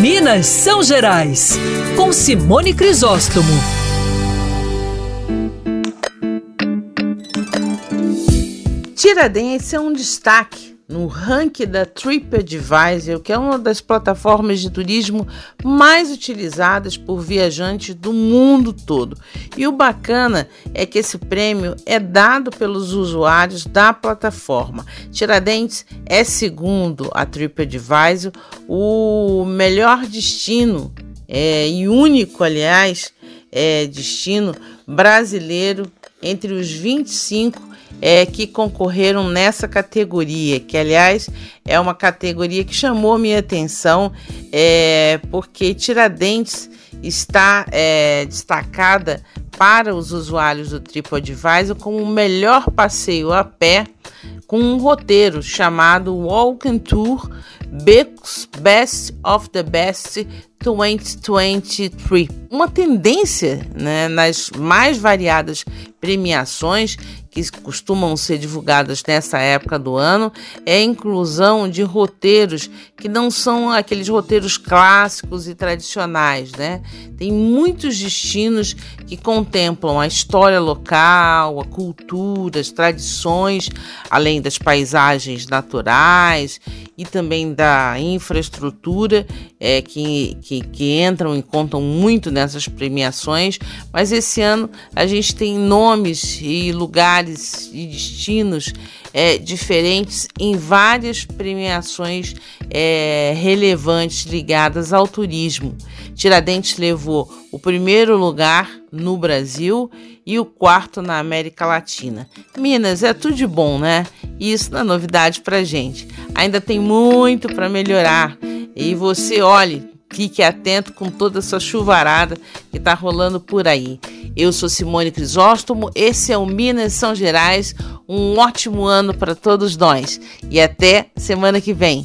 Minas São Gerais, com Simone Crisóstomo. Tiradentes é um destaque no ranking da TripAdvisor, que é uma das plataformas de turismo mais utilizadas por viajantes do mundo todo. E o bacana é que esse prêmio é dado pelos usuários da plataforma. Tiradentes é, segundo a TripAdvisor, o melhor destino é, e único, aliás, é, destino brasileiro entre os 25 é, que concorreram nessa categoria, que aliás é uma categoria que chamou minha atenção, é, porque Tiradentes está é, destacada para os usuários do TripAdvisor como o melhor passeio a pé com um roteiro chamado Walk and Tour Best of the Best 2023. Uma tendência né, nas mais variadas premiações que costumam ser divulgadas nessa época do ano é a inclusão de roteiros que não são aqueles roteiros clássicos e tradicionais, né? Tem muitos destinos que contemplam a história local, a cultura, as tradições, além das paisagens naturais e também da infraestrutura é, que, que, que entram e contam muito nessas premiações. Mas esse ano a gente tem nomes e lugares e destinos é, diferentes em várias premiações é, relevantes ligadas ao turismo. Tiradentes levou o primeiro lugar no Brasil e o quarto na América Latina. Minas é tudo de bom, né? Isso não é novidade para gente. Ainda tem muito para melhorar. E você, olhe, fique atento com toda essa chuvarada que está rolando por aí. Eu sou Simone Crisóstomo, esse é o Minas São Gerais. Um ótimo ano para todos nós e até semana que vem.